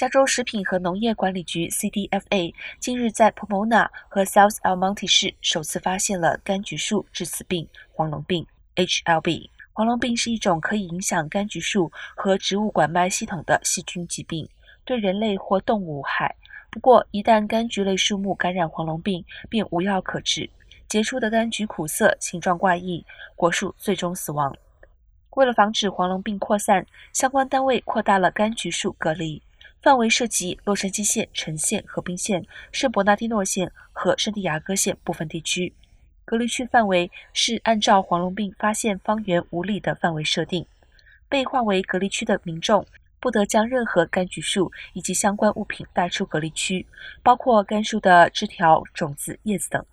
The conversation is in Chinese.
加州食品和农业管理局 （CDFA） 近日在 Pomona 和 South Almonte 市首次发现了柑橘树致死病——黄龙病 （HLB）。黄龙病是一种可以影响柑橘树和植物管脉系统的细菌疾病，对人类或动物无害。不过，一旦柑橘类树木感染黄龙病，便无药可治，结出的柑橘苦涩、形状怪异，果树最终死亡。为了防止黄龙病扩散，相关单位扩大了柑橘树隔离。范围涉及洛杉矶县、城县、河滨县、圣伯纳蒂诺县和圣地亚哥县部分地区。隔离区范围是按照黄龙病发现方圆五里的范围设定。被划为隔离区的民众不得将任何柑橘树以及相关物品带出隔离区，包括柑树的枝条、种子、叶子等。